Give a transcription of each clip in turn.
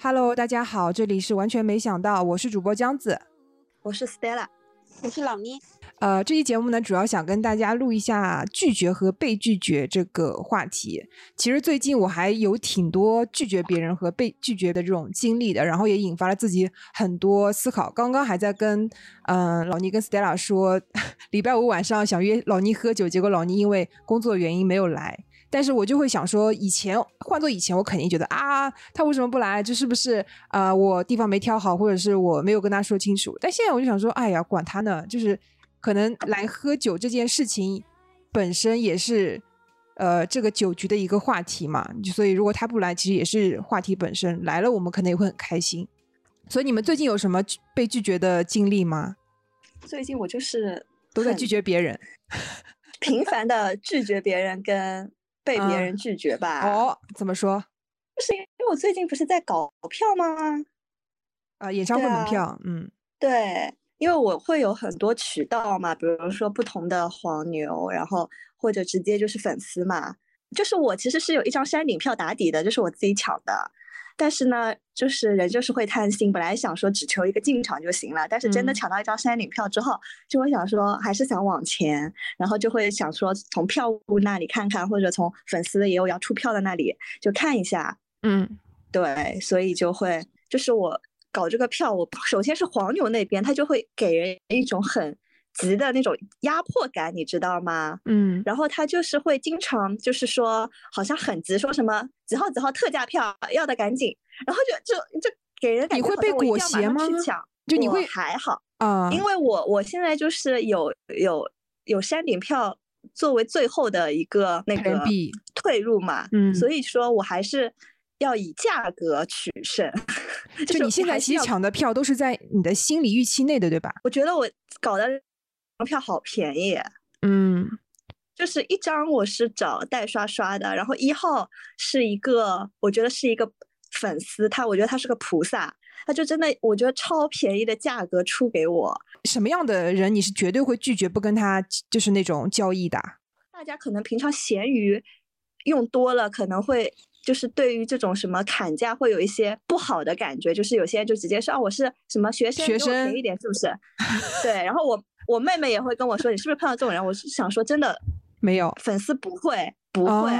Hello，大家好，这里是完全没想到，我是主播江子，我是 Stella，我是老倪。呃，这期节目呢，主要想跟大家录一下拒绝和被拒绝这个话题。其实最近我还有挺多拒绝别人和被拒绝的这种经历的，然后也引发了自己很多思考。刚刚还在跟嗯老倪跟 Stella 说，礼拜五晚上想约老倪喝酒，结果老倪因为工作原因没有来。但是我就会想说，以前换做以前，我肯定觉得啊，他为什么不来？这是不是呃我地方没挑好，或者是我没有跟他说清楚？但现在我就想说，哎呀，管他呢，就是可能来喝酒这件事情本身也是呃这个酒局的一个话题嘛，所以如果他不来，其实也是话题本身。来了，我们可能也会很开心。所以你们最近有什么被拒绝的经历吗？最近我就是都在拒绝别人，频繁的拒绝别人跟。被别人拒绝吧？哦，怎么说？就是因为我最近不是在搞票吗？啊，演唱会门票，嗯，对，因为我会有很多渠道嘛，比如说不同的黄牛，然后或者直接就是粉丝嘛，就是我其实是有一张山顶票打底的，就是我自己抢的。但是呢，就是人就是会贪心，本来想说只求一个进场就行了，但是真的抢到一张山顶票之后，就会想说还是想往前，然后就会想说从票务那里看看，或者从粉丝也有要出票的那里就看一下。嗯，对，所以就会就是我搞这个票，我首先是黄牛那边，他就会给人一种很。急的那种压迫感，你知道吗？嗯，然后他就是会经常就是说，好像很急，说什么几号几号特价票要的赶紧，然后就就就给人感觉你会被裹挟吗？就你会还好啊，因为我我现在就是有有有山顶票作为最后的一个那个退路嘛，嗯，所以说我还是要以价格取胜。就你现在其实抢的票都是在你的心理预期内的，对吧？我觉得我搞的。票好便宜，嗯，就是一张我是找代刷刷的，然后一号是一个，我觉得是一个粉丝，他我觉得他是个菩萨，他就真的我觉得超便宜的价格出给我。什么样的人你是绝对会拒绝不跟他就是那种交易的？大家可能平常闲鱼用多了，可能会就是对于这种什么砍价会有一些不好的感觉，就是有些人就直接说啊我是什么学生，学生便宜一点是不是？对，然后我。我妹妹也会跟我说，你是不是碰到这种人？我是想说，真的没有粉丝不会不会，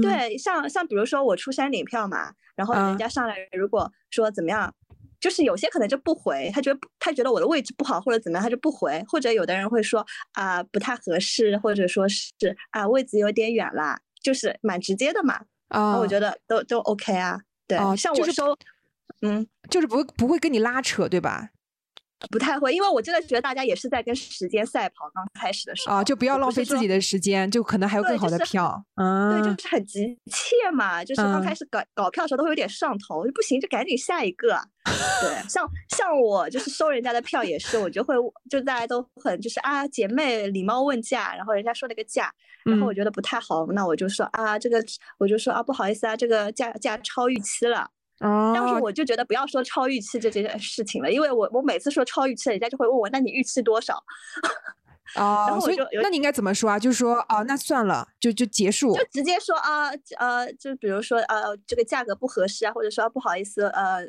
对，像像比如说我出山顶票嘛，然后人家上来如果说怎么样，就是有些可能就不回，他觉得他觉得我的位置不好或者怎么样，他就不回，或者有的人会说啊不太合适，或者说是啊位置有点远啦，就是蛮直接的嘛。啊，我觉得都都 OK 啊，对，像我收，嗯，就是不会不会跟你拉扯，对吧？不太会，因为我真的觉得大家也是在跟时间赛跑。刚开始的时候啊，就不要浪费自己的时间，就可能还有更好的票。嗯，对，就是很急切嘛，就是刚开始搞搞票的时候都会有点上头，就不行就赶紧下一个。对，像像我就是收人家的票也是，我就会就大家都很就是啊姐妹礼貌问价，然后人家说了个价，然后我觉得不太好，那我就说啊这个我就说啊不好意思啊这个价价超预期了。当时我就觉得不要说超预期这件事情了，因为我我每次说超预期，人家就会问我，那你预期多少？啊，所以那你应该怎么说啊？就是说啊，那算了，就就结束，就直接说啊，呃，就比如说呃，这个价格不合适啊，或者说不好意思，呃，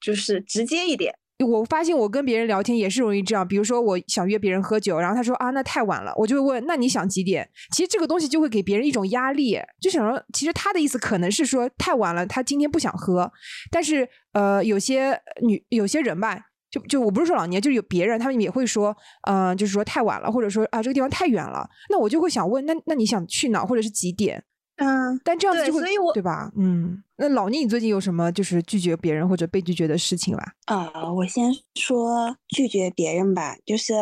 就是直接一点。我发现我跟别人聊天也是容易这样，比如说我想约别人喝酒，然后他说啊那太晚了，我就会问那你想几点？其实这个东西就会给别人一种压力，就想说其实他的意思可能是说太晚了，他今天不想喝。但是呃有些女有些人吧，就就我不是说老年，就是有别人他们也会说，嗯就是说太晚了，或者说啊这个地方太远了，那我就会想问那那你想去哪或者是几点？嗯，但这样子就会，所以我对吧？嗯，那老聂，你最近有什么就是拒绝别人或者被拒绝的事情吧？啊，我先说拒绝别人吧，就是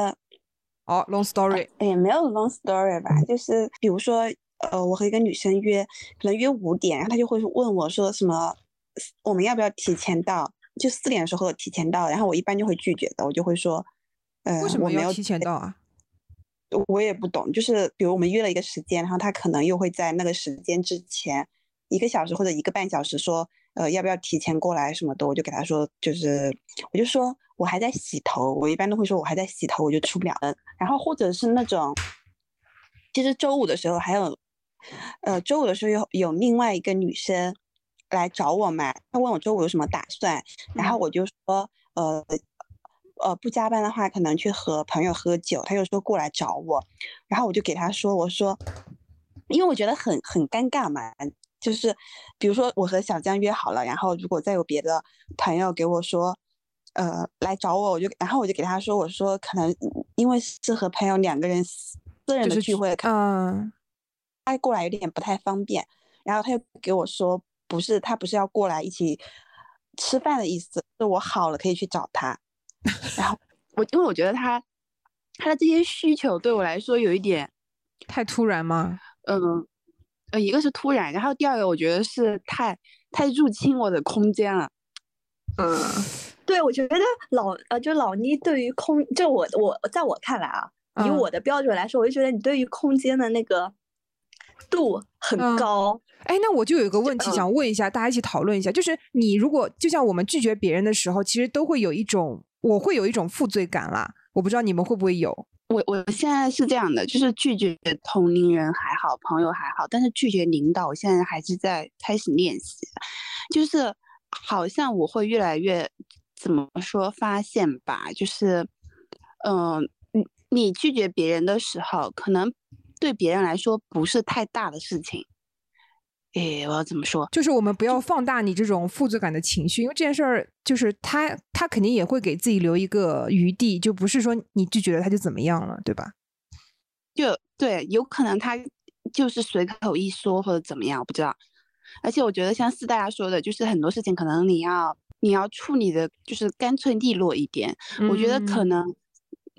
哦，long story，也没有 long story 吧，就是比如说，呃，我和一个女生约，可能约五点，然后她就会问我说什么，我们要不要提前到？就四点的时候提前到，然后我一般就会拒绝的，我就会说，呃，为什么要提前到啊？我也不懂，就是比如我们约了一个时间，然后他可能又会在那个时间之前一个小时或者一个半小时说，呃，要不要提前过来什么的，我就给他说，就是我就说我还在洗头，我一般都会说我还在洗头，我就出不了门。然后或者是那种，其实周五的时候还有，呃，周五的时候有有另外一个女生来找我嘛，她问我周五有什么打算，然后我就说，呃。呃，不加班的话，可能去和朋友喝酒。他就说过来找我，然后我就给他说，我说，因为我觉得很很尴尬嘛，就是比如说我和小江约好了，然后如果再有别的朋友给我说，呃，来找我，我就然后我就给他说，我说可能因为是和朋友两个人私人的聚会，嗯，他过来有点不太方便。然后他又给我说，不是他不是要过来一起吃饭的意思，是我好了可以去找他。然后我因为我觉得他他的这些需求对我来说有一点太突然吗？嗯，呃，一个是突然，然后第二个我觉得是太太入侵我的空间了。嗯，对，我觉得老呃，就老倪对于空，就我我在我看来啊，以我的标准来说，我就觉得你对于空间的那个度很高。哎，那我就有一个问题想问一下，大家一起讨论一下，就是你如果就像我们拒绝别人的时候，其实都会有一种。我会有一种负罪感啦，我不知道你们会不会有。我我现在是这样的，就是拒绝同龄人还好，朋友还好，但是拒绝领导，我现在还是在开始练习。就是好像我会越来越怎么说发现吧，就是嗯，你你拒绝别人的时候，可能对别人来说不是太大的事情。诶，我要怎么说？就是我们不要放大你这种负罪感的情绪，因为这件事儿就是他，他肯定也会给自己留一个余地，就不是说你拒绝了他就怎么样了，对吧？就对，有可能他就是随口一说或者怎么样，我不知道。而且我觉得像四大家说的，就是很多事情可能你要你要处理的，就是干脆利落一点。我觉得可能。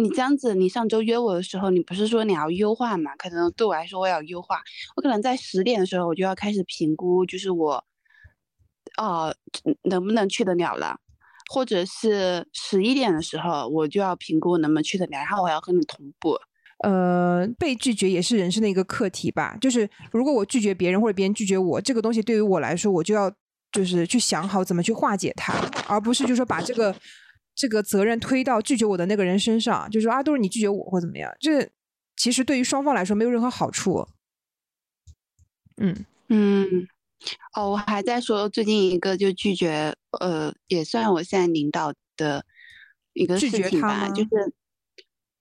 你这样子，你上周约我的时候，你不是说你要优化嘛？可能对我来说，我要优化。我可能在十点的时候，我就要开始评估，就是我，哦，能不能去得了了，或者是十一点的时候，我就要评估能不能去得了，然后我要和你同步。呃，被拒绝也是人生的一个课题吧。就是如果我拒绝别人，或者别人拒绝我，这个东西对于我来说，我就要就是去想好怎么去化解它，而不是就说把这个。这个责任推到拒绝我的那个人身上，就说啊，都是你拒绝我或怎么样，这其实对于双方来说没有任何好处。嗯嗯，哦，我还在说最近一个就拒绝，呃，也算我现在领导的一个事情吧，就是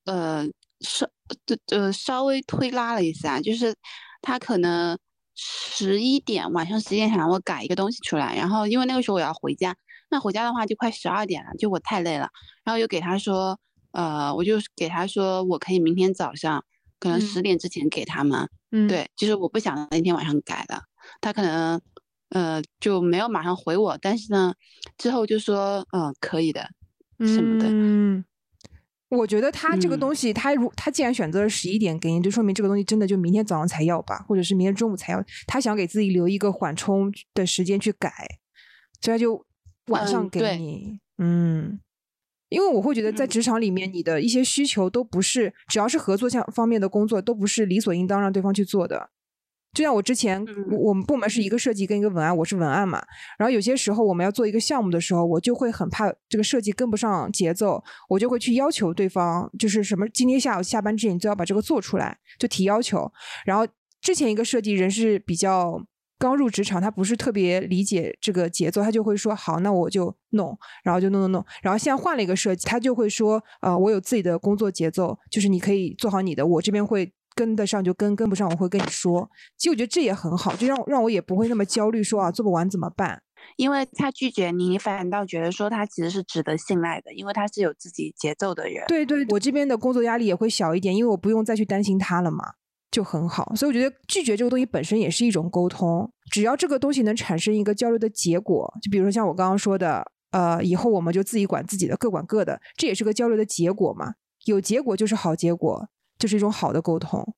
呃稍呃稍微推拉了一下，就是他可能十一点晚上十一点想让我改一个东西出来，然后因为那个时候我要回家。那回家的话就快十二点了，就我太累了，然后又给他说，呃，我就给他说我可以明天早上可能十点之前给他们，嗯，对，就是我不想那天晚上改了，他可能呃就没有马上回我，但是呢之后就说嗯可以的什么的，嗯，我觉得他这个东西他如他既然选择了十一点给你，就说明这个东西真的就明天早上才要吧，或者是明天中午才要，他想给自己留一个缓冲的时间去改，所以他就。晚上给你，嗯，因为我会觉得在职场里面，你的一些需求都不是，只要是合作项方面的工作，都不是理所应当让对方去做的。就像我之前，我们部门是一个设计跟一个文案，我是文案嘛，然后有些时候我们要做一个项目的时候，我就会很怕这个设计跟不上节奏，我就会去要求对方，就是什么今天下午下班之前你就要把这个做出来，就提要求。然后之前一个设计人是比较。刚入职场，他不是特别理解这个节奏，他就会说好，那我就弄，然后就弄弄弄。然后现在换了一个设计，他就会说，呃，我有自己的工作节奏，就是你可以做好你的，我这边会跟得上就跟，跟不上我会跟你说。其实我觉得这也很好，就让让我也不会那么焦虑，说啊做不完怎么办？因为他拒绝你，你反倒觉得说他其实是值得信赖的，因为他是有自己节奏的人。对对，我这边的工作压力也会小一点，因为我不用再去担心他了嘛。就很好，所以我觉得拒绝这个东西本身也是一种沟通。只要这个东西能产生一个交流的结果，就比如说像我刚刚说的，呃，以后我们就自己管自己的，各管各的，这也是个交流的结果嘛。有结果就是好结果，就是一种好的沟通。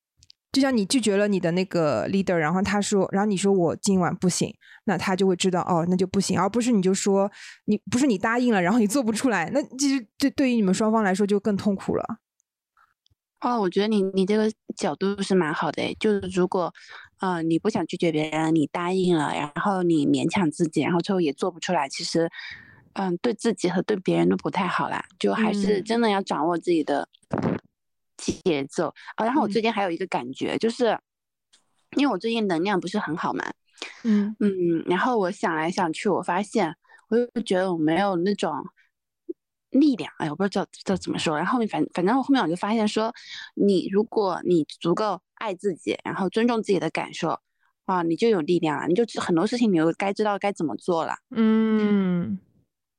就像你拒绝了你的那个 leader，然后他说，然后你说我今晚不行，那他就会知道哦，那就不行，而不是你就说你不是你答应了，然后你做不出来，那其实对对于你们双方来说就更痛苦了。哦，我觉得你你这个角度是蛮好的，就是如果，呃，你不想拒绝别人，你答应了，然后你勉强自己，然后最后也做不出来，其实，嗯，对自己和对别人都不太好啦。就还是真的要掌握自己的节奏啊。然后我最近还有一个感觉，就是因为我最近能量不是很好嘛，嗯嗯，然后我想来想去，我发现我又觉得我没有那种。力量，哎，我不知道这怎么说。然后面反反正我后面我就发现说，你如果你足够爱自己，然后尊重自己的感受，啊，你就有力量了，你就很多事情你就该知道该怎么做了。嗯，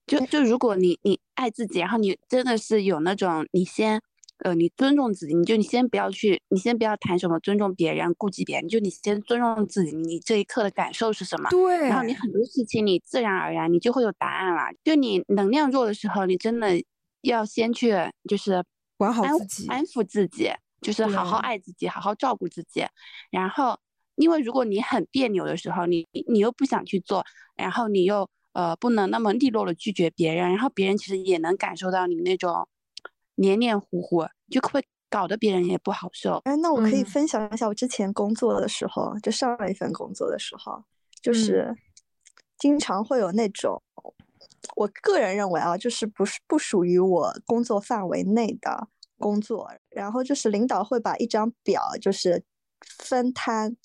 就就如果你你爱自己，然后你真的是有那种你先。呃，你尊重自己，你就你先不要去，你先不要谈什么尊重别人、顾及别人，就你先尊重自己，你这一刻的感受是什么？对。然后你很多事情你自然而然你就会有答案了。就你能量弱的时候，你真的要先去就是管好自己，安抚自己，就是好好爱自己，好好照顾自己。然后，因为如果你很别扭的时候，你你又不想去做，然后你又呃不能那么利落的拒绝别人，然后别人其实也能感受到你那种。黏黏糊糊，就会搞得别人也不好受。哎，那我可以分享一下我之前工作的时候，就上一份工作的时候，就是经常会有那种，我个人认为啊，就是不是不属于我工作范围内的工作，然后就是领导会把一张表，就是分摊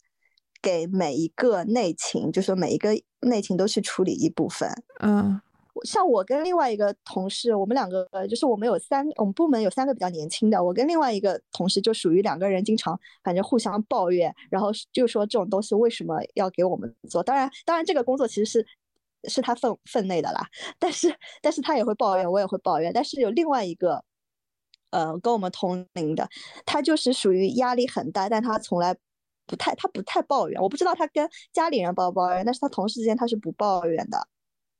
给每一个内勤，就是每一个内勤都去处理一部分。嗯。像我跟另外一个同事，我们两个就是我们有三，我们部门有三个比较年轻的。我跟另外一个同事就属于两个人经常反正互相抱怨，然后就说这种东西为什么要给我们做？当然，当然这个工作其实是是他分分内的啦。但是，但是他也会抱怨，我也会抱怨。但是有另外一个，呃，跟我们同龄的，他就是属于压力很大，但他从来不太，他不太抱怨。我不知道他跟家里人抱不抱怨，但是他同事之间他是不抱怨的。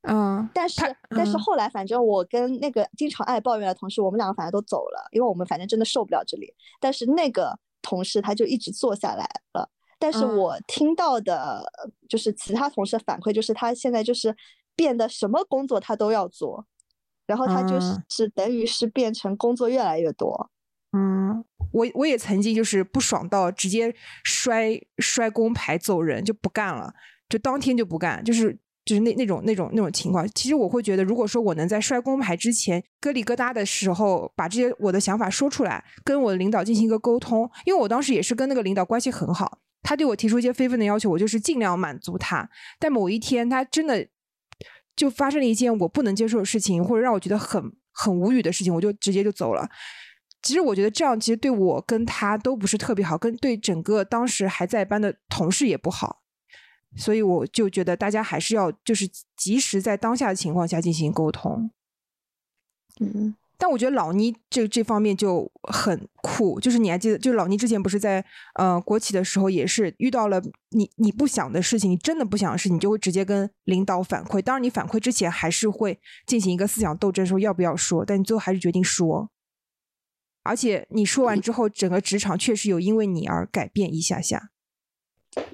嗯，但是但是后来，反正我跟那个经常爱抱怨的同事，我们两个反正都走了，因为我们反正真的受不了这里。但是那个同事他就一直坐下来了。但是我听到的就是其他同事反馈，就是他现在就是变得什么工作他都要做，然后他就是是等于是变成工作越来越多。嗯，我我也曾经就是不爽到直接摔摔工牌走人，就不干了，就当天就不干，就是。就是那那种那种那种情况，其实我会觉得，如果说我能在摔工牌之前咯里咯哒的时候，把这些我的想法说出来，跟我的领导进行一个沟通，因为我当时也是跟那个领导关系很好，他对我提出一些非分的要求，我就是尽量满足他。但某一天，他真的就发生了一件我不能接受的事情，或者让我觉得很很无语的事情，我就直接就走了。其实我觉得这样其实对我跟他都不是特别好，跟对整个当时还在班的同事也不好。所以我就觉得大家还是要就是及时在当下的情况下进行沟通，嗯，但我觉得老倪这这方面就很酷，就是你还记得，就老倪之前不是在呃国企的时候也是遇到了你你不想的事情，你真的不想的事，你就会直接跟领导反馈。当然你反馈之前还是会进行一个思想斗争，说要不要说，但你最后还是决定说。而且你说完之后，整个职场确实有因为你而改变一下下。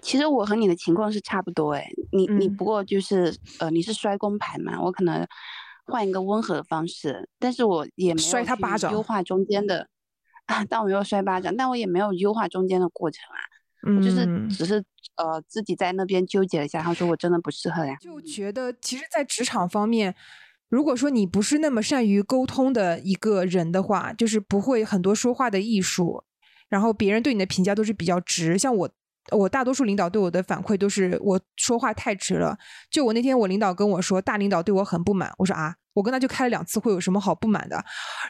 其实我和你的情况是差不多哎，你你不过就是呃你是摔工牌嘛，我可能换一个温和的方式，但是我也没有摔他巴掌优化中间的，但我没有摔巴掌，但我也没有优化中间的过程啊，我就是只是呃自己在那边纠结了一下，他说我真的不适合呀，就。觉得其实，在职场方面，如果说你不是那么善于沟通的一个人的话，就是不会很多说话的艺术，然后别人对你的评价都是比较直，像我。我大多数领导对我的反馈都是我说话太直了。就我那天，我领导跟我说，大领导对我很不满。我说啊，我跟他就开了两次会，有什么好不满的？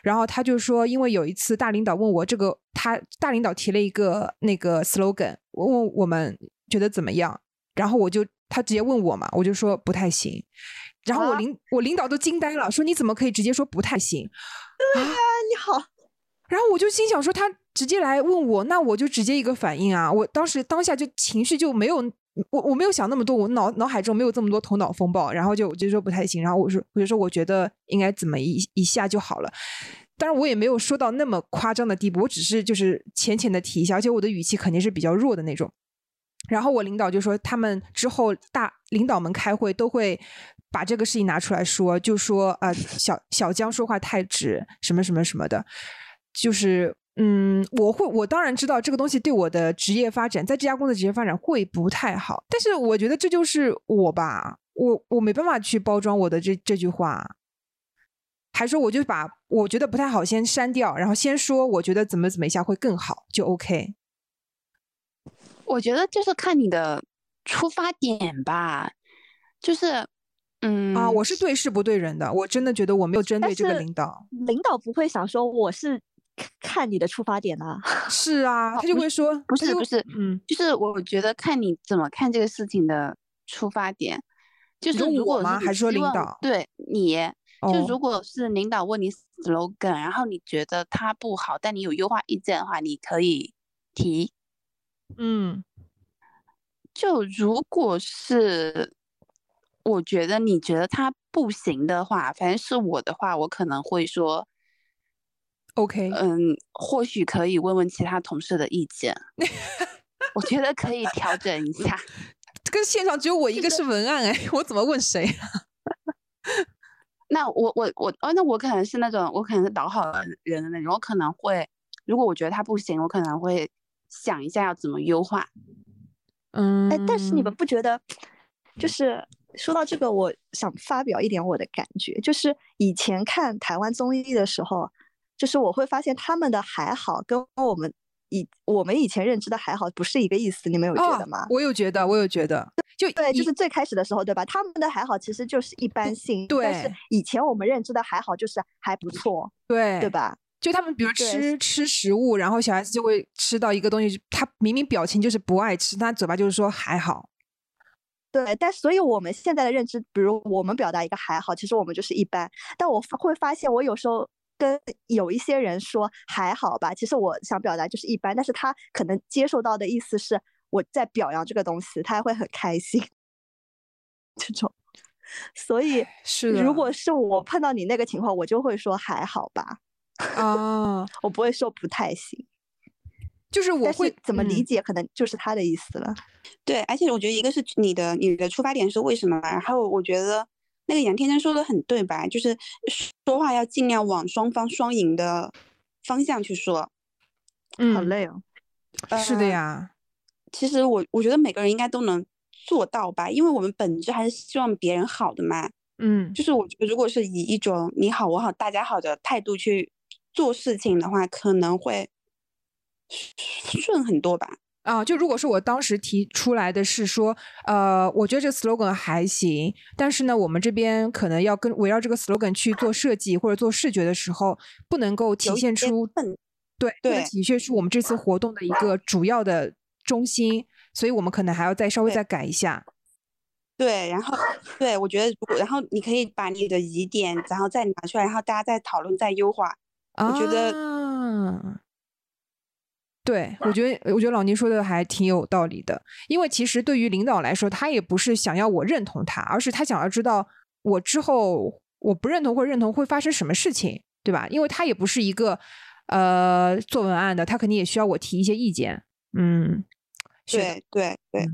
然后他就说，因为有一次大领导问我这个，他大领导提了一个那个 slogan，问我们觉得怎么样？然后我就他直接问我嘛，我就说不太行。然后我领我领导都惊呆了，说你怎么可以直接说不太行？对呀，你好。然后我就心想说，他直接来问我，那我就直接一个反应啊！我当时当下就情绪就没有，我我没有想那么多，我脑脑海中没有这么多头脑风暴，然后就就说不太行。然后我说我就说我觉得应该怎么一一下就好了。当然我也没有说到那么夸张的地步，我只是就是浅浅的提一下，而且我的语气肯定是比较弱的那种。然后我领导就说，他们之后大领导们开会都会把这个事情拿出来说，就说呃小小江说话太直，什么什么什么的。就是嗯，我会，我当然知道这个东西对我的职业发展，在这家公司职业发展会不太好，但是我觉得这就是我吧，我我没办法去包装我的这这句话，还说我就把我觉得不太好先删掉，然后先说我觉得怎么怎么一下会更好，就 OK。我觉得就是看你的出发点吧，就是嗯啊，我是对事不对人的，我真的觉得我没有针对这个领导，领导不会想说我是。看你的出发点啊，是啊，他就会说不是不是，嗯，就是我觉得看你怎么看这个事情的出发点，就是如果吗？还是说领导？对，你就如果是领导问你 slogan，然后你觉得他不好，但你有优化意见的话，你可以提。嗯，就如果是我觉得你觉得他不行的话，反正是我的话，我可能会说。OK，嗯，或许可以问问其他同事的意见，我觉得可以调整一下。这个现场只有我一个是文案，哎，我怎么问谁？那我我我哦，那我可能是那种我可能是导好人的那种，我可能会，如果我觉得他不行，我可能会想一下要怎么优化。嗯，哎，但是你们不觉得，就是说到这个，我想发表一点我的感觉，就是以前看台湾综艺的时候。就是我会发现他们的还好跟我们以我们以前认知的还好不是一个意思，你们有觉得吗？我有觉得，我有觉得，就对，就是最开始的时候，对吧？他们的还好其实就是一般性，对。但是以前我们认知的还好就是还不错，对，对吧？就他们比如吃吃食物，然后小孩子就会吃到一个东西，他明明表情就是不爱吃，他嘴巴就是说还好。对，但所以我们现在的认知，比如我们表达一个还好，其实我们就是一般。但我会发现，我有时候。跟有一些人说还好吧，其实我想表达就是一般，但是他可能接受到的意思是我在表扬这个东西，他会很开心。这种，所以是如果是我碰到你那个情况，我就会说还好吧。啊，我不会说不太行。就是我会怎么理解，可能就是他的意思了。对，而且我觉得一个是你的你的出发点是为什么，然后我觉得。那个杨天真说的很对吧？就是说话要尽量往双方双赢的方向去说。嗯，好累哦。是的呀。其实我我觉得每个人应该都能做到吧，因为我们本质还是希望别人好的嘛。嗯，就是我觉得如果是以一种你好我好大家好的态度去做事情的话，可能会顺很多吧。啊，就如果是我当时提出来的是说，呃，我觉得这个 slogan 还行，但是呢，我们这边可能要跟围绕这个 slogan 去做设计或者做视觉的时候，不能够体现出对对体现出我们这次活动的一个主要的中心，所以我们可能还要再稍微再改一下。对，然后对我觉得，如果然后你可以把你的疑点，然后再拿出来，然后大家再讨论再优化。我觉得。对，我觉得我觉得老倪说的还挺有道理的，因为其实对于领导来说，他也不是想要我认同他，而是他想要知道我之后我不认同或认同会发生什么事情，对吧？因为他也不是一个呃做文案的，他肯定也需要我提一些意见。嗯，对对对，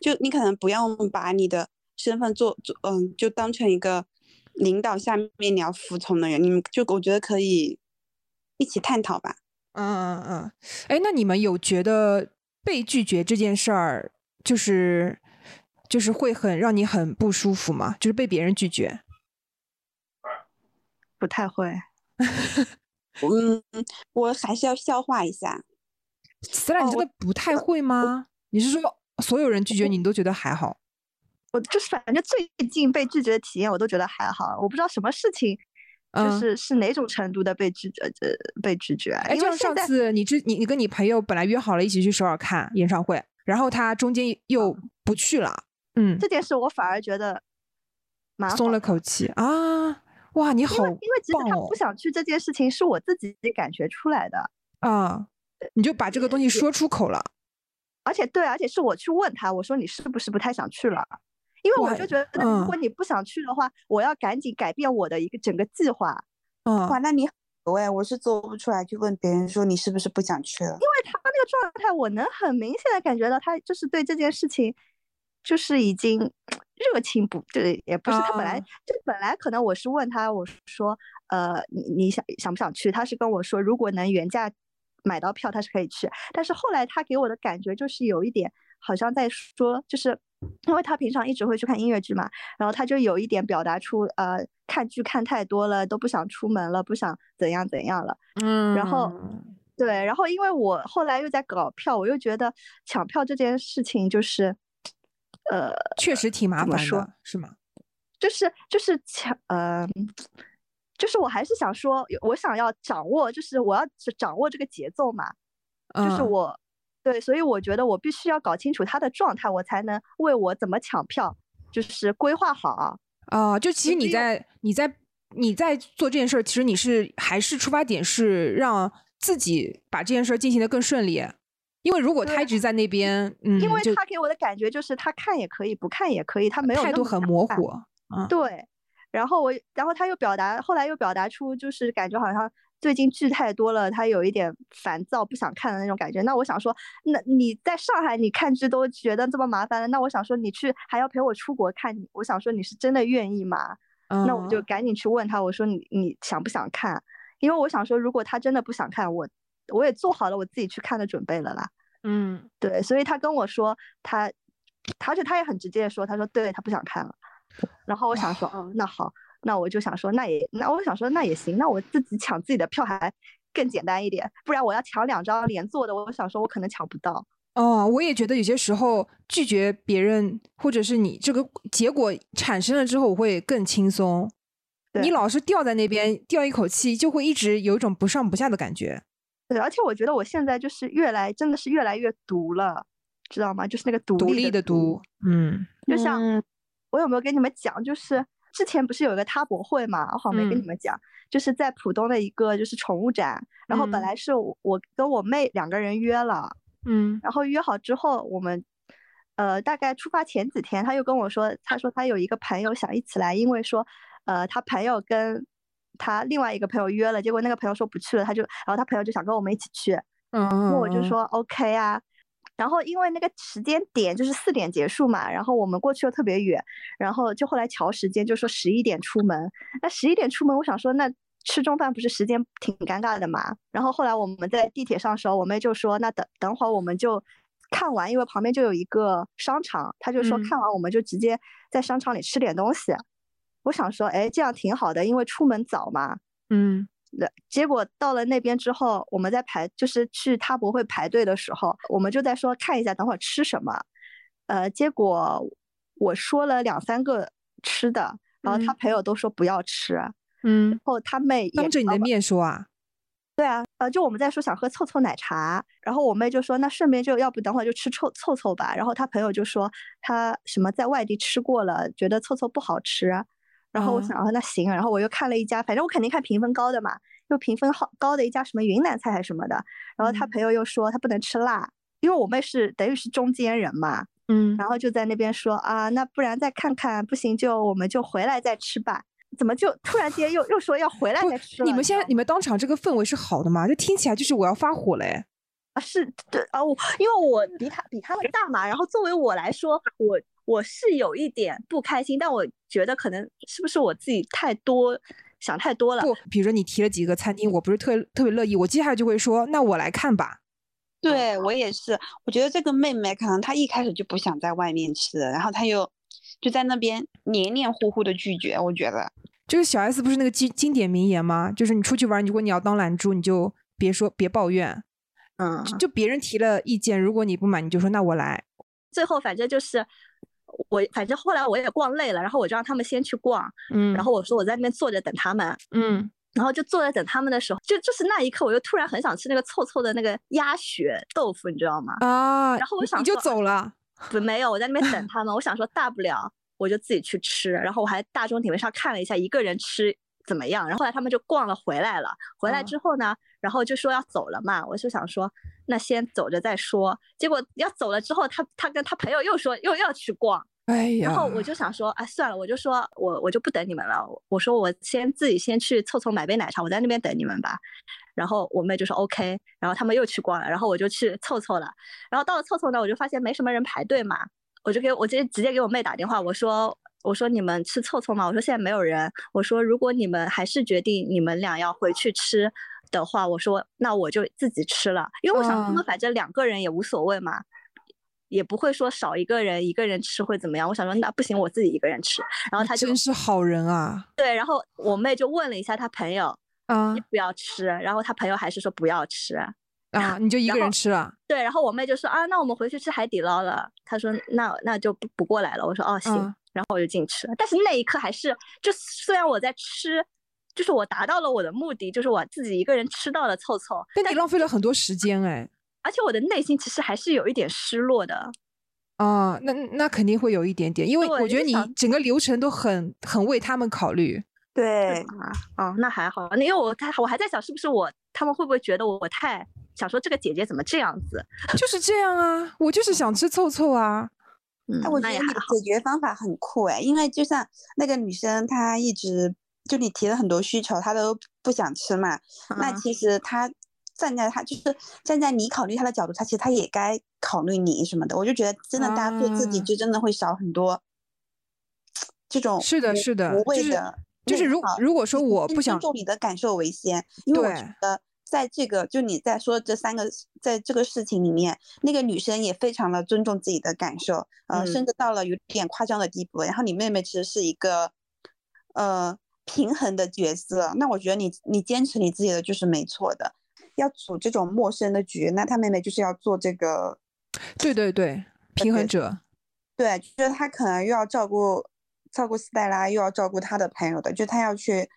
就你可能不要把你的身份做做嗯，就当成一个领导下面你要服从的人，你们就我觉得可以一起探讨吧。嗯嗯嗯，哎，那你们有觉得被拒绝这件事儿，就是就是会很让你很不舒服吗？就是被别人拒绝，不太会。嗯，我还是要消化一下。思兰，你真的不太会吗？你是说所有人拒绝你，你都觉得还好？我就是反正最近被拒绝的体验，我都觉得还好。我不知道什么事情。就是是哪种程度的被拒绝？呃，被拒绝。哎，就像上次你之你你跟你朋友本来约好了一起去首尔看演唱会，然后他中间又不去了。嗯，这件事我反而觉得蛮松了口气啊！哇，你好，因为因为其实他不想去这件事情是我自己感觉出来的啊，你就把这个东西说出口了。而且对，而且是我去问他，我说你是不是不太想去了？因为我就觉得，如果你不想去的话，我要赶紧改变我的一个整个计划。嗯，哇，那你喂，我是做不出来去问别人说你是不是不想去了。因为他那个状态，我能很明显的感觉到他就是对这件事情，就是已经热情不对，也不是他本来就本来可能我是问他，我说呃，你你想想不想去？他是跟我说，如果能原价买到票他是可以去，但是后来他给我的感觉就是有一点好像在说，就是因为他平常一直会去看音乐剧嘛，然后他就有一点表达出呃看剧看太多了都不想出门了，不想怎样怎样了，嗯，然后对，然后因为我后来又在搞票，我又觉得抢票这件事情就是呃确实挺麻烦的，是吗？就是就是抢，呃，就是我还是想说，我想要掌握，就是我要掌握这个节奏嘛，就是嗯。我，对，所以我觉得我必须要搞清楚他的状态，我才能为我怎么抢票，就是规划好。啊，就其实你在你在你在做这件事儿，其实你是还是出发点是让自己把这件事儿进行的更顺利，因为如果他一直在那边，嗯，因为他给我的感觉就是他看也可以，不看也可以，他没有态度很模糊，嗯，对，然后我，然后他又表达，后来又表达出就是感觉好像最近剧太多了，他有一点烦躁，不想看的那种感觉。那我想说，那你在上海你看剧都觉得这么麻烦了，那我想说你去还要陪我出国看，我想说你是真的愿意吗？那我就嗯赶紧去问他，我说你你想不想看？因为我想说，如果他真的不想看，我我也做好了我自己去看的准备了啦。嗯对，所以他跟我说他，他而且他也很直接的说，他说对他不想看了。然后我想说，哦，那好，那我就想说，那也，那我想说，那也行，那我自己抢自己的票还更简单一点，不然我要抢两张连坐的，我想说我可能抢不到。哦，我也觉得有些时候拒绝别人，或者是你这个结果产生了之后，我会更轻松。你老是吊在那边吊一口气，就会一直有一种不上不下的感觉。对，而且我觉得我现在就是越来，真的是越来越独了，知道吗？就是那个独独立立的的独，嗯就像嗯我有没有跟你们讲，就是之前不是有一个他博会嘛，我好像没跟你嗯。们讲，就是在浦东的一个就是宠物展，然后本嗯。来是我我跟我妹两个人约了，嗯。然后约好之后，我们呃大概出发前几天，他又跟我说，他说他有一个朋友想一起来，因为说呃他朋友跟他另外一个朋友约了，结果那个朋友说不去了，他就然后他朋友就想跟我们一起去，嗯，那我就说 OK 啊。然后因为那个时间点就是四点结束嘛，然后我们过去又特别远，然后就后来调时间，就说十一点出门。那十一点出门，我想说那吃中饭不是时间挺尴尬的嘛？然后后来我们在地铁上的时候，我妹就说那等等会儿我们就看完，因为旁边就有一个商场，她就说嗯看完我们就直接在商场里吃点东西。我想说，哎，这样挺好的，因为出门早嘛。嗯对，结果到了那边之后，我们在排，就是去他博会排队的时候，我们就在说看一下等会儿吃什么。呃，结果我说了两三个吃的，然后他嗯。朋友都说不要吃，嗯然嗯，后他妹当着你的面说啊，呃，就我们在说想喝凑凑奶茶，然后我妹就说那顺便就要不等会儿就吃凑凑凑吧，然后他朋友就说他什么在外地吃过了，觉得凑凑不好吃，然后我哦想啊那行，然后我又看了一家，反正我肯定看评分高的嘛，又评分好高的一家什么云南菜还是什么的，然后他嗯朋友又说他不能吃辣，因为我妹是等于是中间人嘛，嗯然后就在那边说啊，那不然再看看，不行就我们就回来再吃吧。怎么就突然间又又说要回来再吃了？你们现在你们当场这个氛围是好的吗？这听起来就是我要发火嘞。啊，是对啊，我因为我比他比他们大嘛，然后作为我来说，我我是有一点不开心，但我觉得可能是不是我自己太多想太多了。不，比如说你提了几个餐厅，我不是特特别乐意，我接下来就会说，那我来看吧。对我也是，我觉得这个妹妹可能她一开始就不想在外面吃，然后她又就在那边黏黏糊糊的拒绝，我觉得。就是小 S 不是那个经经典名言吗？就是你出去玩，如果你要当懒猪，你就别说别抱怨，嗯，就别人提了意见，如果你不满，你就说那我来。最后反正就是我，反正后来我也逛累了，然后我就让他们先去逛，嗯然后我说我在那边坐着等他们，嗯然后就坐着等他们的时候，就就是那一刻，我又突然很想吃那个臭臭的那个鸭血豆腐，你知道吗？啊，然后我想你就走了。不，没有，我在那边等 他们。我想说，大不了我就自己去吃。然后我还大众点评上看了一下，一个人吃怎么样。然后后来他们就逛了回来了。回来嗯之后呢，然后就说要走了嘛。我就想说，那先走着再说。结果要走了之后，他他跟他朋友又说又要去逛。哎呀，然后我就想说，哎，算了，我就说我我就不等你们了。我说我先自己先去凑凑买杯奶茶，我在那边等你们吧。然后我妹就说 OK，然后他们又去逛了，然后我就去凑凑了。然后到了凑凑呢，我就发现没什么人排队嘛，我就给我直接直接给我妹打电话，我说我说你们吃凑凑吗？我说现在没有人。我说如果你们还是决定你们俩要回去吃的话，我说那我就自己吃了，因为我想他们嗯反正两个人也无所谓嘛，也不会说少一个人一个人吃会怎么样。我想说那不行，我自己一个人吃。然后你他就真是好人啊对，然后我妹就问了一下她朋友啊要不要吃，然后她朋友还是说不要吃。啊！你就一个人吃了？对，然后我妹就说啊，那我们回去吃海底捞了。她说那那就不不过来了。我说哦行，嗯然后我就进吃了。但是那一刻还是，就虽然我在吃，就是我达到了我的目的，就是我自己一个人吃到了凑凑，但你浪费了很多时间哎。而且我的内心其实还是有一点失落的。啊，那那肯定会有一点点，因为我觉得你整个流程都很很为他们考虑。对，啊，哦，那还好，因为我他我还在想，是不是我他们会不会觉得我太想说这个姐姐怎么这样子？就是这样啊，我就是想吃凑凑啊。嗯那，我觉得你的那也。解决方法很酷哎，因为就像那个女生，她一直就你提了很多需求，他都不想吃嘛。那嗯其实他站在他就是站在你考虑他的角度，他其实他也该考虑你什么的。我就觉得真的大家做自己，啊就真的会少很多这种是的是的无就是谓的就是如如果说我不想尊重你的感受为先，因为我觉得在这个就你在说这三个在这个事情里面，那个女生也非常的尊重自己的感受，呃，嗯甚至到了有点夸张的地步。然后你妹妹其实是一个呃平衡的角色，那我觉得你你坚持你自己的就是没错的。要组这种陌生的局，那他妹妹就是要做这个对对对，平衡者。对，就是他可能又要照顾照顾斯黛拉，又要照顾他的朋友的，就他要去，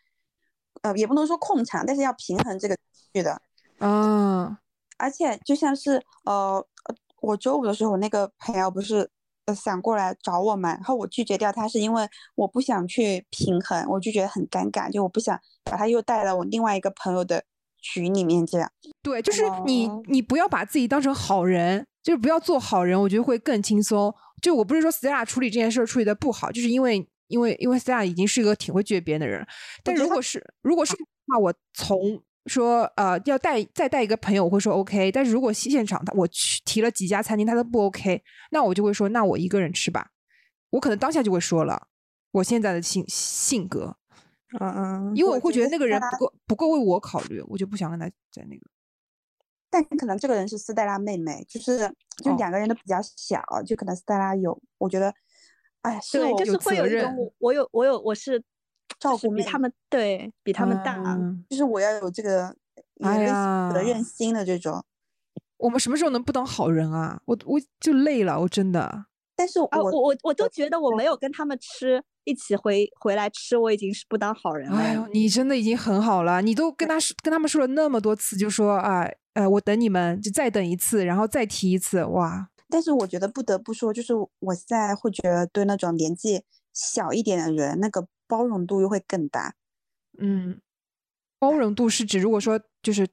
呃，也不能说控场，但是要平衡这个剧的。嗯，而且就像是呃，呃我周五的时候，我那个朋友不是呃想过来找我们，然后我拒绝掉他，是因为我不想去平衡，我就觉得很尴尬，就我不想把他又带到我另外一个朋友的局里面这样。对，就是你哦你不要把自己当成好人，就是不要做好人，我觉得会更轻松。就我不是说 Stella 处理这件事儿处理的不好，就是因为因为因为 Stella 已经是一个挺会拒绝别人的人，但如果是如果是的话，我从说呃要带再带一个朋友，我会说 OK，但是如果现场他我去提了几家餐厅，他都不 OK，那我就会说那我一个人吃吧，我可能当下就会说了我现在的性性格，嗯嗯，因为我会觉得那个人不够不够为我考虑，我就不想跟他在那个。但可能这个人是斯黛拉妹妹，就是就哦两个人都比较小，就可能斯黛拉有，我觉得，哎，是对，我就是有责会有一种任我我有我有我是照顾比他们对比他们大。嗯就是我要有这个哎类似责任呀心的这种。我们什么时候能不当好人啊？我我就累了，我真的。但是我、啊，我我我都觉得我没有跟他们吃一起回回来吃，我已经是不当好人了。哎呦，你真的已经很好了，你都跟他说跟他们说了那么多次，就说啊，呃，我等你们，就再等一次，然后再提一次，哇，但是我觉得不得不说，就是我现在会觉得对那种年纪小一点的人，那个包容度又会更大。嗯，包容度是指如果说就是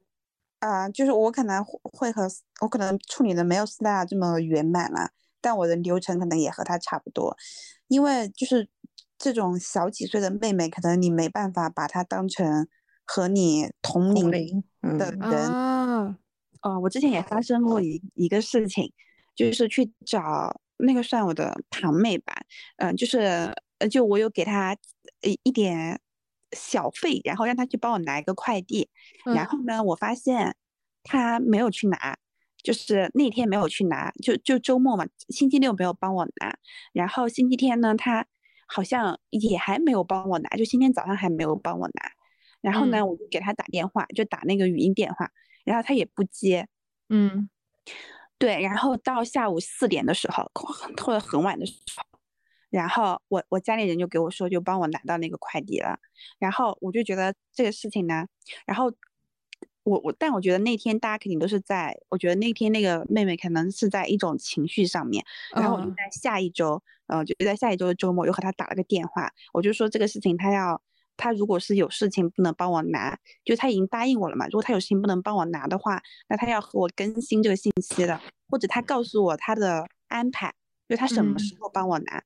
啊、就是我可能会会和我可能处理的没有斯黛拉这么圆满了，但我的流程可能也和他差不多，因为就是这种小几岁的妹妹，可能你没办法把她当成和你同龄的人。啊，呃，我之前也发生过一一个事情，就是去找那个算我的堂妹吧，嗯、就是呃，就我有给他一一点小费，然后让他去帮我拿一个快递，然嗯。后呢，我发现他没有去拿，就是那天没有去拿，就就周末嘛，星期六没有帮我拿，然后星期天呢，他好像也还没有帮我拿，就今天早上还没有帮我拿，然后呢，嗯。我就给他打电话，就打那个语音电话，然后他也不接，嗯。对，然后到下午四点的时候，或者很晚的时候，然后我我家里人就给我说，就帮我拿到那个快递了。然后我就觉得这个事情呢，然后我我，但我觉得那天大家肯定都是在，我觉得那天那个妹妹可能是在一种情绪上面，然后我就嗯在下一周，呃，就在下一周的周末又和她打了个电话，我就说这个事情她要。她如果是有事情不能帮我拿，就她已经答应我了嘛。如果她有事情不能帮我拿的话，那她要和我更新这个信息的，或者她告诉我她的安排，就她什么时嗯候帮我拿。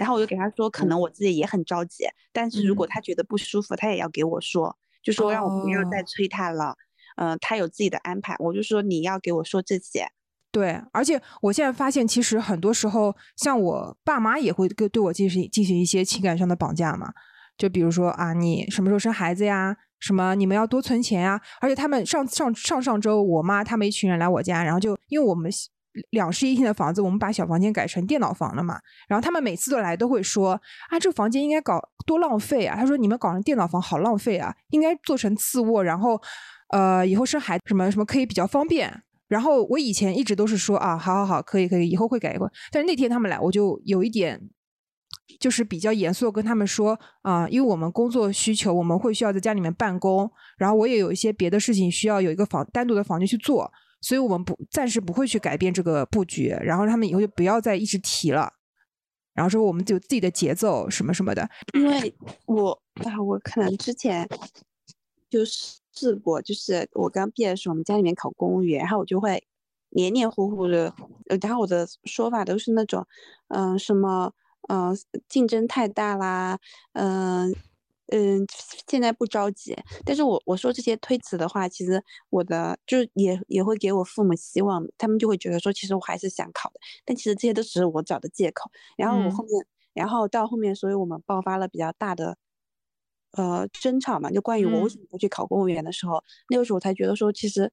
然后我就给他说，可能我自己也很着急，但是如果他觉得不舒服，他也要给我说，就说让我不要再哦催他了。嗯、他有自己的安排，我就说你要给我说这些。对，而且我现在发现，其实很多时候，像我爸妈也会跟对我进行进行一些情感上的绑架嘛。就比如说啊，你什么时候生孩子呀？什么你们要多存钱呀？而且他们上上上上周，我妈他们一群人来我家，然后就因为我们两室一厅的房子，我们把小房间改成电脑房了嘛。然后他们每次都来都会说啊，这个房间应该搞多浪费啊。他说你们搞成电脑房好浪费啊，应该做成次卧，然后呃以后生孩子什么什么可以比较方便。然后我以前一直都是说啊，好好好，可以可以，以后会改一改。但是那天他们来，我就有一点。就是比较严肃跟他们说啊，因为我们工作需求，我们会需要在家里面办公，然后我也有一些别的事情需要有一个房单独的房间去做，所以我们不暂时不会去改变这个布局，然后他们以后就不要再一直提了，然后说我们有自己的节奏什么什么的。因为我啊，我可能之前就试过，就是我刚毕业的时候，我们家里面考公务员，然后我就会黏黏糊糊的，然后我的说法都是那种，嗯，什么。嗯，竞争太大啦，嗯嗯，现在不着急。但是我我说这些推辞的话，其实我的就也也会给我父母希望，他们就会觉得说，其实我还是想考的。但其实这些都只是我找的借口。然后我后面，然后到后面，所以我们爆发了比较大的呃争吵嘛，就关于我为什么不去考公务员的时候，那个时候我才觉得说，其实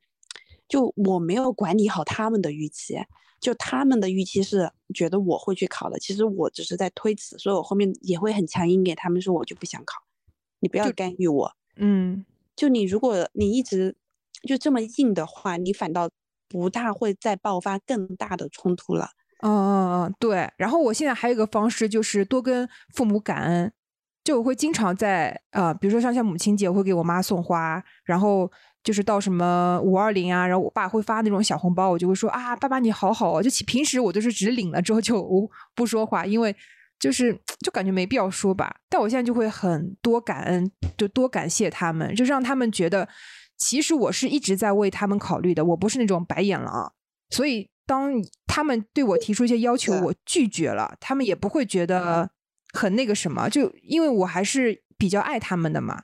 就我没有管理好他们的预期。就他们的预期是觉得我会去考的，其实我只是在推辞，所以我后面也会很强硬给他们说，我就不想考，你不要干预我。嗯，就你如果你一直就这么硬的话，你反倒不大会再爆发更大的冲突了。嗯嗯嗯，对。然后我现在还有一个方式，就是多跟父母感恩，就我会经常在呃，比如说像像母亲节，我会给我妈送花，然后。就是到什么五二零啊，然后我爸会发那种小红包，我就会说啊，爸爸你好好哦。就平时我都是只领了之后就不说话，因为就是就感觉没必要说吧。但我现在就会很多感恩，就多感谢他们，就让他们觉得其实我是一直在为他们考虑的，我不是那种白眼狼。所以当他们对我提出一些要求，我拒绝了，他们也不会觉得很那个什么，就因为我还是比较爱他们的嘛。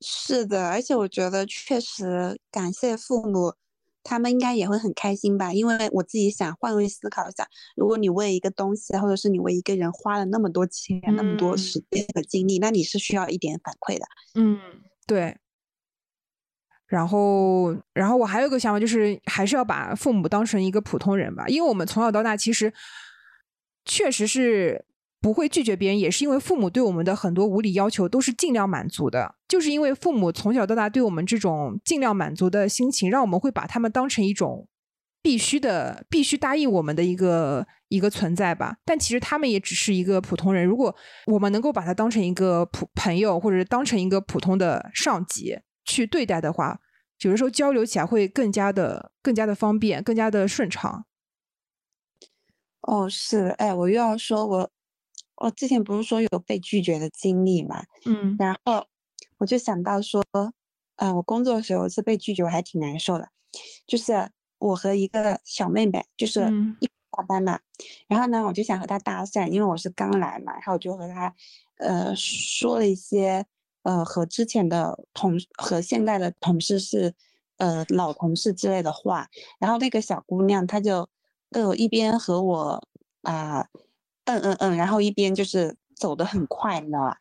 是的，而且我觉得确实感谢父母，他们应该也会很开心吧。因为我自己想换位思考一下，如果你为一个东西，或者是你为一个人花了那么多钱、那么多时间和精力，那你是需要一点反馈的。嗯，对。然后，然后我还有个想法，就是还是要把父母当成一个普通人吧，因为我们从小到大其实确实是。不会拒绝别人，也是因为父母对我们的很多无理要求都是尽量满足的。就是因为父母从小到大对我们这种尽量满足的心情，让我们会把他们当成一种必须的、必须答应我们的一个一个存在吧。但其实他们也只是一个普通人。如果我们能够把他当成一个普朋友，或者当成一个普通的上级去对待的话，有的时候交流起来会更加的、更加的方便，更加的顺畅。哦，是，哎，我又要说，我。我之前不是说有被拒绝的经历嘛，嗯，然后我就想到说，呃，我工作的时候是被拒绝，我还挺难受的。就是我和一个小妹妹，就是一大班嘛，然后呢，我就想和她搭讪，因为我是刚来嘛，然后我就和她，呃，说了一些，呃，和之前的同和现在的同事是，呃，老同事之类的话，然后那个小姑娘她就，呃，一边和我啊。嗯嗯嗯，然后一边就是走得很快，你知道吧？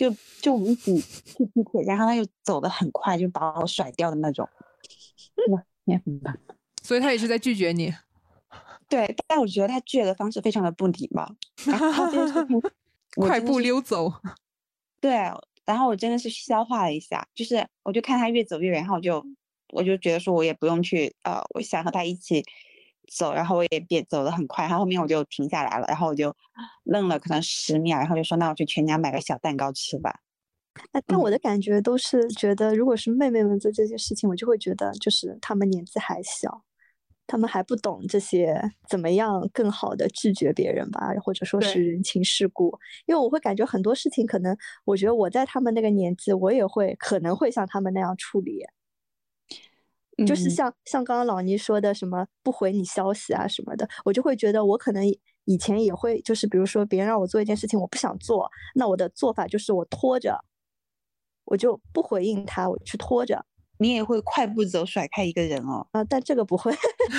就就我们一起去地铁，然后他又走的很快，就把我甩掉的那种。哇，你很棒。所以他也是在拒绝你。对，但我觉得他拒绝的方式非常的不礼貌。快步溜走。对，然后我真的是消化了一下，就是我就看他越走越远，然后我就我就觉得说我也不用去，呃，我想和他一起。走，然后我也变走的很快，然后后面我就停下来了，然后我就愣了可能十秒，然后就说那我去全家买个小蛋糕吃吧。那，但我的感觉都是觉得，如果是妹妹们做这些事情，我就会觉得就是她们年纪还小，她们还不懂这些怎么样更好的拒绝别人吧，或者说是人情世故。因为我会感觉很多事情可能，我觉得我在他们那个年纪，我也会可能会像他们那样处理。就是像像刚刚老倪说的什么不回你消息啊什么的，我就会觉得我可能以前也会，就是比如说别人让我做一件事情，我不想做，那我的做法就是我拖着，我就不回应他，我去拖着。你也会快步走甩开一个人哦？啊，但这个不会，但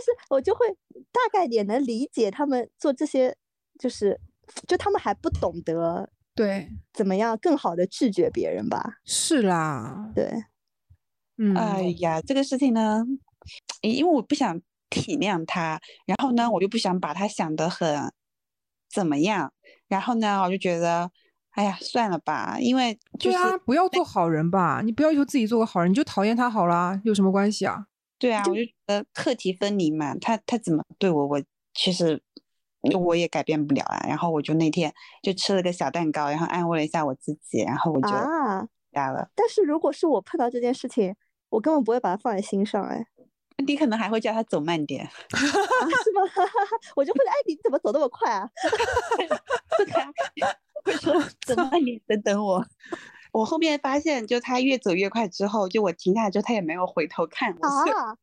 是我就会大概也能理解他们做这些就是就他们还不懂得对，怎么样更好的拒绝别人吧？是啦，对，嗯，哎呀，这个事情呢，因为我不想体谅他，然后呢，我又不想把他想得很怎么样，然后呢，我就觉得，哎呀，算了吧，因为就是对啊，不要做好人吧，你不要求自己做个好人，你就讨厌他好啦，有什么关系啊？对啊，我就觉得课题分离嘛，他他怎么对我，我其实我也改变不了啊。然后我就那天就吃了个小蛋糕，然后安慰了一下我自己，然后我就啊，家了。但是如果是我碰到这件事情，我根本不会把它放在心上，哎，你可能还会叫他走慢点，啊，是吗？我就会哎，你怎么走那么快啊？会说走慢点，等等我。我后面发现，就他越走越快之后，就我停下来之后，他也没有回头看我。啊，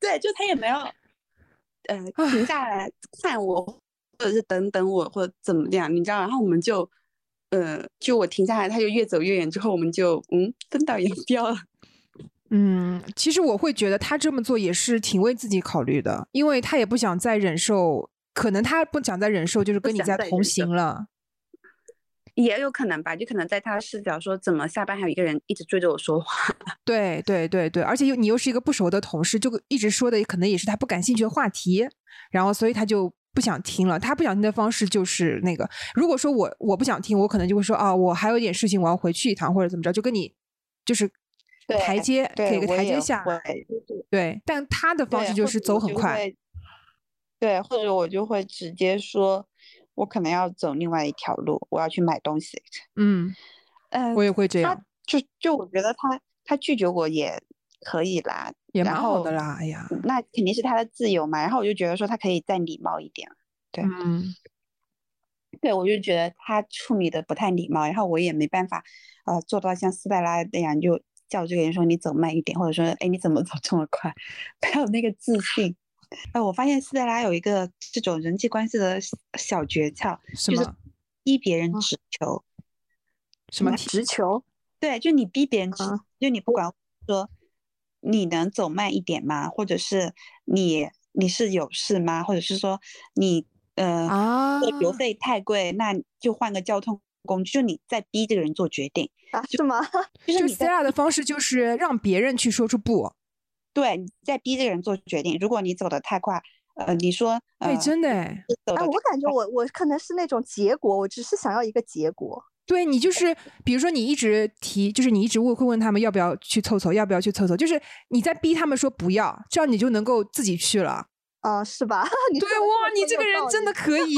对，就他也没有，呃，停下来看我，或者是等等我，或者怎么样，你知道？然后我们就，呃，就我停下来，他就越走越远，之后我们就嗯分道扬镳了。嗯，其实我会觉得他这么做也是挺为自己考虑的，因为他也不想再忍受，可能他不想再忍受，就是跟你想在同行了。也有可能吧，就可能在他的视角说，怎么下班还有一个人一直追着我说话？对对对对，而且又你又是一个不熟的同事，就一直说的可能也是他不感兴趣的话题，然后所以他就不想听了。他不想听的方式就是那个，如果说我我不想听，我可能就会说啊，我还有一点事情，我要回去一趟或者怎么着，就跟你就是台阶给个台阶下来。对，但他的方式就是走很快。对，或者我就会直接说，我可能要走另外一条路，我要去买东西。嗯，嗯，我也会这他样，就就我觉得他他拒绝我也可以啦，也蛮然后好的啦。哎呀，那肯定是他的自由嘛。然后我就觉得说他可以再礼貌一点。对嗯对，我就觉得他处理的不太礼貌，然后我也没办法，呃，做到像斯黛拉那样就叫这个人说你走慢一点，或者说哎你怎么走这么快，没有那个自信。呃，我发现斯黛拉有一个这种人际关系的小小诀窍，就是逼别人啊直球。什么直球对，就你逼别人直，啊就你不管说你能走慢一点吗？或者是你你是有事吗？或者是说你呃啊？油费太贵，那就换个交通工具，就你在逼这个人做决定，啊？是吗？就 就是你在 Sarah 的方式就是让别人去说出不。对你在逼这个人做决定。如果你走的太快，呃，你说对，呃真的哎，我感觉我我可能是那种结果，我只是想要一个结果。对你就是，比如说你一直提，就是你一直问会问他们要不要去凑凑，要不要去凑凑，就是你在逼他们说不要，这样你就能够自己去了。啊，是吧？你对哇，你这个人真的可 以。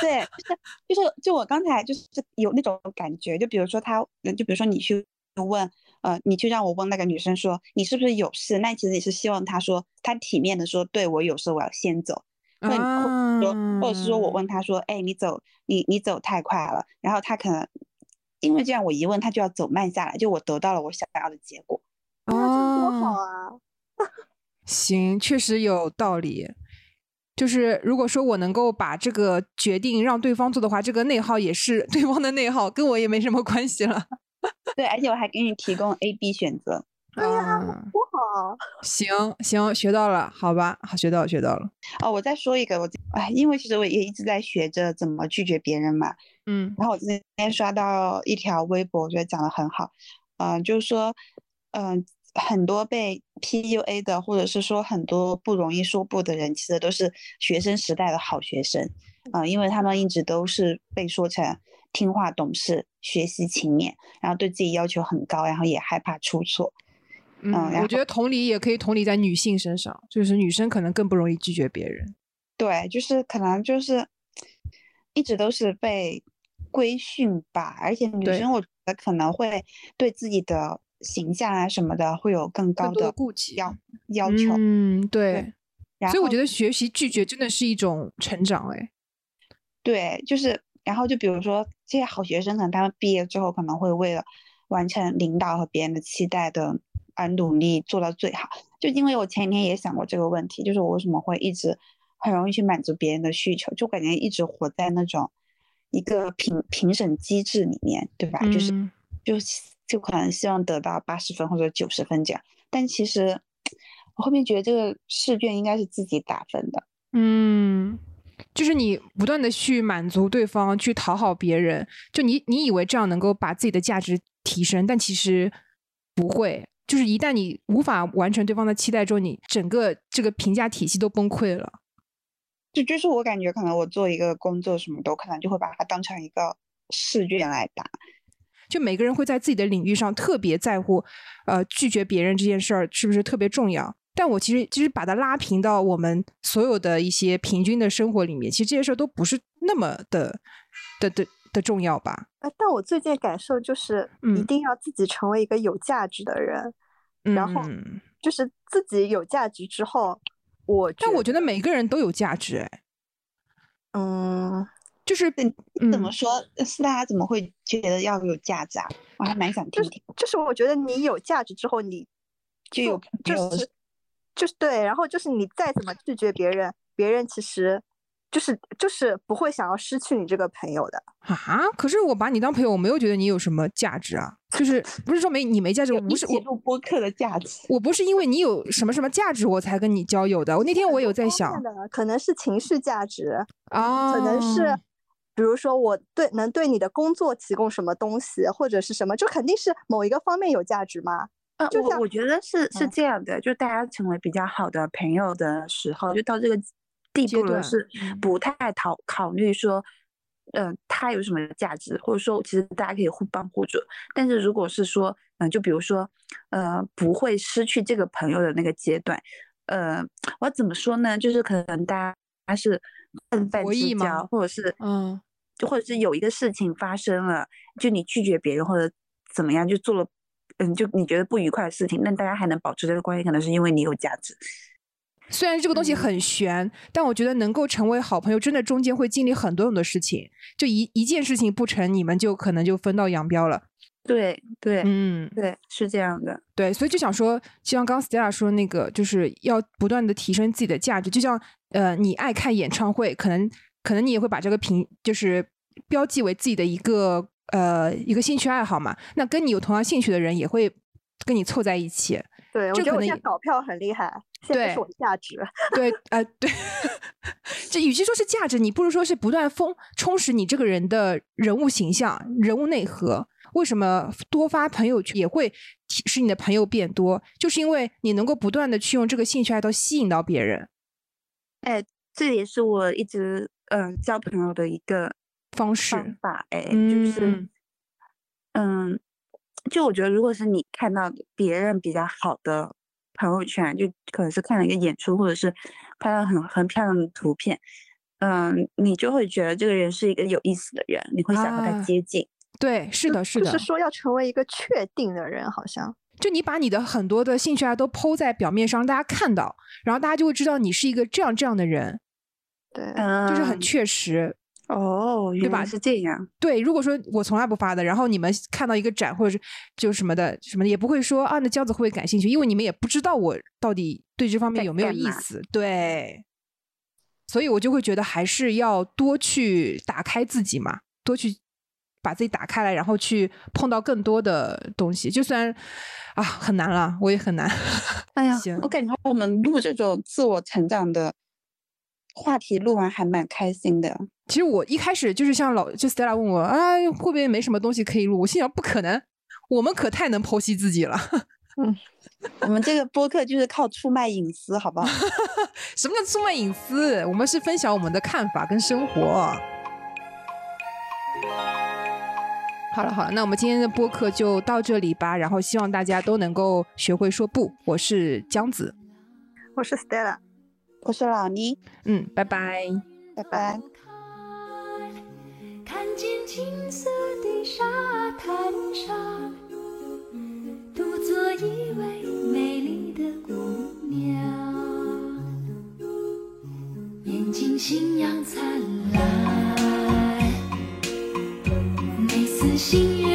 对，就是就是就我刚才就是有那种感觉，就比如说他，呃就比如说你去问，呃，你去让我问那个女生说你是不是有事，那其实你是希望她说她体面的说，对我有事，我要先走。或者或者说，或者是说我啊问他说，哎，你走，你你走太快了，然后他可能因为这样我一问他就要走慢下来，就我得到了我想要的结果。啊这多好哦，啊！行，确实有道理。就是如果说我能够把这个决定让对方做的话，这个内耗也是对方的内耗，跟我也没什么关系了。对，而且我还给你提供 A、B 选择。对呀啊，多好！行行，学到了，好吧，好，学到了，学到了。哦，我再说一个，我哎，因为其实我也一直在学着怎么拒绝别人嘛。嗯然后我今天刷到一条微博，我觉得讲的很好，嗯、就是说，嗯、很多被 PUA 的，或者是说很多不容易说不的人，其实都是学生时代的好学生，嗯、因为他们一直都是被说成听话懂事、学习勤勉，然后对自己要求很高，然后也害怕出错。嗯，然我觉得同理也可以同理在女性身上，就是女生可能更不容易拒绝别人。对，就是可能就是一直都是被规训吧，而且女生我觉得可能会对自己的形象啊什么的会有更高的的顾及要要求。嗯，对。然后所以我觉得学习拒绝真的是一种成长，哎，对，就是然后就比如说这些好学生，可能他们毕业之后可能会为了完成领导和别人的期待的而努力做到最好。就因为我前几天也想过这个问题，就是我为什么会一直很容易去满足别人的需求，就感觉一直活在那种一个评评审机制里面，对吧？就是嗯就希就可能希望得到八十分或者九十分这样，但其实我后面觉得这个试卷应该是自己打分的。嗯，就是你不断的去满足对方，去讨好别人，就你你以为这样能够把自己的价值提升，但其实不会。就是一旦你无法完成对方的期待之后，你整个这个评价体系都崩溃了。就就是我感觉，可能我做一个工作什么都可能就会把它当成一个试卷来答。就每个人会在自己的领域上特别在乎，呃，拒绝别人这件事儿是不是特别重要？但我其实其实把它拉平到我们所有的一些平均的生活里面，其实这些事儿都不是那么的的的的重要吧？啊，但我最近感受就是一定要自己成为一个有价值的人，然后就是自己有价值之后，我但我觉得每个人都有价值，哎，嗯。就是你怎么说？是大家怎么会觉得要有价值啊？我还蛮想听听。就是我觉得你有价值之后，你就有就是就是对，然后就是你再怎么拒绝别人，别人其实就是就是不会想要失去你这个朋友的啊。可是我把你当朋友，我没有觉得你有什么价值啊。就是 不是说没你没价值，我不是我录播客的价值。我不是因为你有什么什么价值我才跟你交友的。我那天我有在想，可能是情绪价值啊，可能是。比如说，我对能对你的工作提供什么东西，或者是什么，就肯定是某一个方面有价值吗？呃，我我觉得是是这样的，就大家成为比较好的朋友的时候，就到这个地步了，是不太考考虑说，嗯，他有什么价值，或者说其实大家可以互帮互助。但是如果是说，嗯，就比如说，呃，不会失去这个朋友的那个阶段，呃，我怎么说呢？就是可能大家是泛泛之交，或者是嗯。就或者是有一个事情发生了，就你拒绝别人或者怎么样，就做了，嗯，就你觉得不愉快的事情，那大家还能保持这个关系，可能是因为你有价值。虽然这个东西很悬，但我觉得能够成为好朋友，真的中间会经历很多很多事情。就一一件事情不成，你们就可能就分道扬镳了。对对，嗯，对，是这样的。对，所以就想说，就像刚 Stella 说那个，就是要不断的提升自己的价值。就像呃，你爱看演唱会，可能。可能你也会把这个评就是标记为自己的一个呃一个兴趣爱好嘛？那跟你有同样兴趣的人也会跟你凑在一起。对，我觉得我现在搞票很厉害，现在是我的价值。对，呃，对，这与其说是价值，你不如说是不断丰充实你这个人的人物形象、人物内核。为什么多发朋友圈也会使你的朋友变多？就是因为你能够不断的去用这个兴趣爱好吸引到别人。哎，这也是我一直。嗯，交朋友的一个方式方法，哎，就是，嗯，就我觉得，如果是你看到别人比较好的朋友圈，就可能是看了一个演出，或者是拍了很很漂亮的图片，嗯，你就会觉得这个人是一个有意思的人，你会想和他接近。对，是的，是的，就是说要成为一个确定的人，好像就你把你的很多的兴趣爱都抛在表面上，让大家看到，然后大家就会知道你是一个这样这样的人。对，就是很确实哦，对吧？是这样。对，如果说我从来不发的，然后你们看到一个展或者是就什么的什么的，也不会说啊，那娇子会不会感兴趣？因为你们也不知道我到底对这方面有没有意思。对，所以我就会觉得还是要多去打开自己嘛，多去把自己打开来，然后去碰到更多的东西。就算啊很难了，我也很难。哎呀，行，我感觉我们录这种自我成长的。话题录完还蛮开心的。其实我一开始就是像老就 Stella 问我啊，会不会没什么东西可以录？我心想不可能，我们可太能剖析自己了。嗯，我们这个播客就是靠出卖隐私，好不好？什么叫出卖隐私？我们是分享我们的看法跟生活。好了好了，那我们今天的播客就到这里吧。然后希望大家都能够学会说不。我是江子，我是 Stella。我是老倪，嗯，拜拜，拜拜。看见金色的沙滩上，独坐一位美丽的姑娘，眼睛星样灿烂，每次星